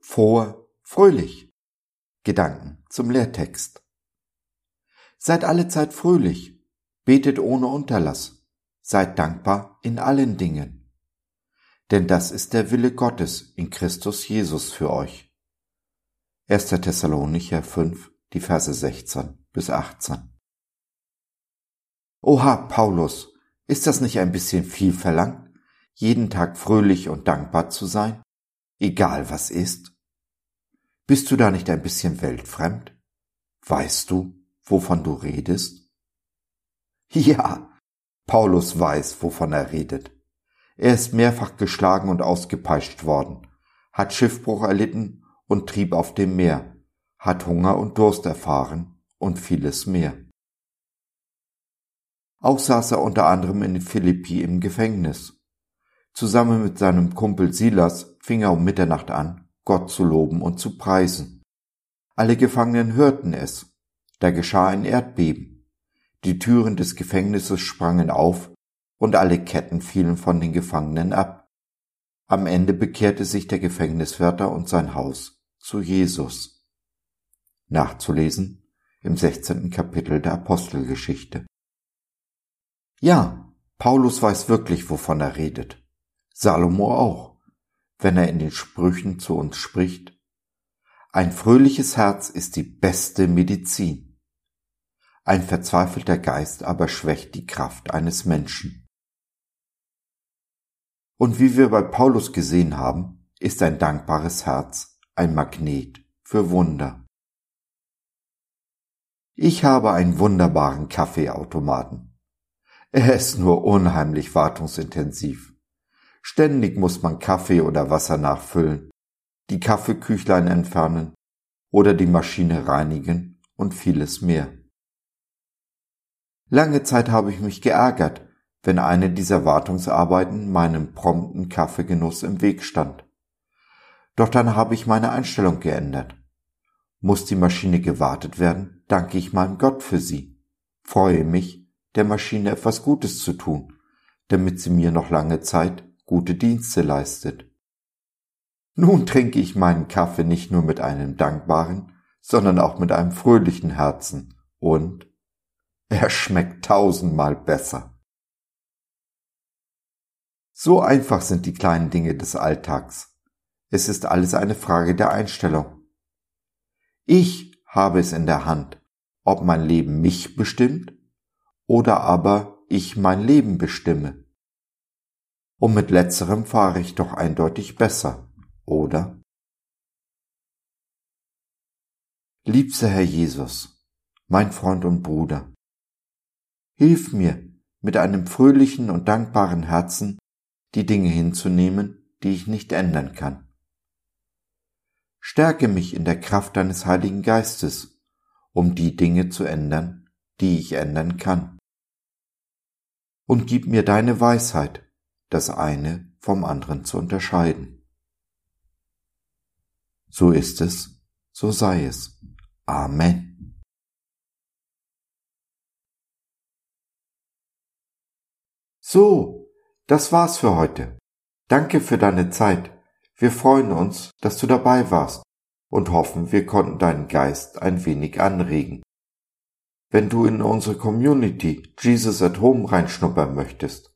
frohe, fröhlich. Gedanken zum Lehrtext. Seid alle Zeit fröhlich, betet ohne Unterlass, seid dankbar in allen Dingen. Denn das ist der Wille Gottes in Christus Jesus für euch. 1. Thessalonicher 5, die Verse 16 bis 18. Oha, Paulus, ist das nicht ein bisschen viel verlangt, jeden Tag fröhlich und dankbar zu sein, egal was ist? Bist du da nicht ein bisschen weltfremd? Weißt du, wovon du redest? Ja, Paulus weiß, wovon er redet. Er ist mehrfach geschlagen und ausgepeitscht worden, hat Schiffbruch erlitten und trieb auf dem Meer, hat Hunger und Durst erfahren und vieles mehr. Auch saß er unter anderem in Philippi im Gefängnis. Zusammen mit seinem Kumpel Silas fing er um Mitternacht an, Gott zu loben und zu preisen. Alle Gefangenen hörten es. Da geschah ein Erdbeben. Die Türen des Gefängnisses sprangen auf und alle Ketten fielen von den Gefangenen ab. Am Ende bekehrte sich der Gefängniswärter und sein Haus zu Jesus. Nachzulesen im 16. Kapitel der Apostelgeschichte. Ja, Paulus weiß wirklich, wovon er redet. Salomo auch, wenn er in den Sprüchen zu uns spricht. Ein fröhliches Herz ist die beste Medizin. Ein verzweifelter Geist aber schwächt die Kraft eines Menschen. Und wie wir bei Paulus gesehen haben, ist ein dankbares Herz ein Magnet für Wunder. Ich habe einen wunderbaren Kaffeeautomaten. Er ist nur unheimlich wartungsintensiv. Ständig muss man Kaffee oder Wasser nachfüllen, die Kaffeeküchlein entfernen oder die Maschine reinigen und vieles mehr. Lange Zeit habe ich mich geärgert, wenn eine dieser Wartungsarbeiten meinem prompten Kaffeegenuss im Weg stand. Doch dann habe ich meine Einstellung geändert. Muss die Maschine gewartet werden, danke ich meinem Gott für sie, freue mich, der Maschine etwas Gutes zu tun, damit sie mir noch lange Zeit gute Dienste leistet. Nun trinke ich meinen Kaffee nicht nur mit einem dankbaren, sondern auch mit einem fröhlichen Herzen und er schmeckt tausendmal besser. So einfach sind die kleinen Dinge des Alltags. Es ist alles eine Frage der Einstellung. Ich habe es in der Hand, ob mein Leben mich bestimmt oder aber ich mein Leben bestimme. Und mit letzterem fahre ich doch eindeutig besser, oder? Liebster Herr Jesus, mein Freund und Bruder, hilf mir, mit einem fröhlichen und dankbaren Herzen die Dinge hinzunehmen, die ich nicht ändern kann. Stärke mich in der Kraft deines Heiligen Geistes, um die Dinge zu ändern, die ich ändern kann und gib mir deine Weisheit, das eine vom anderen zu unterscheiden. So ist es, so sei es. Amen. So, das war's für heute. Danke für deine Zeit. Wir freuen uns, dass du dabei warst und hoffen, wir konnten deinen Geist ein wenig anregen. Wenn du in unsere Community Jesus at Home reinschnuppern möchtest,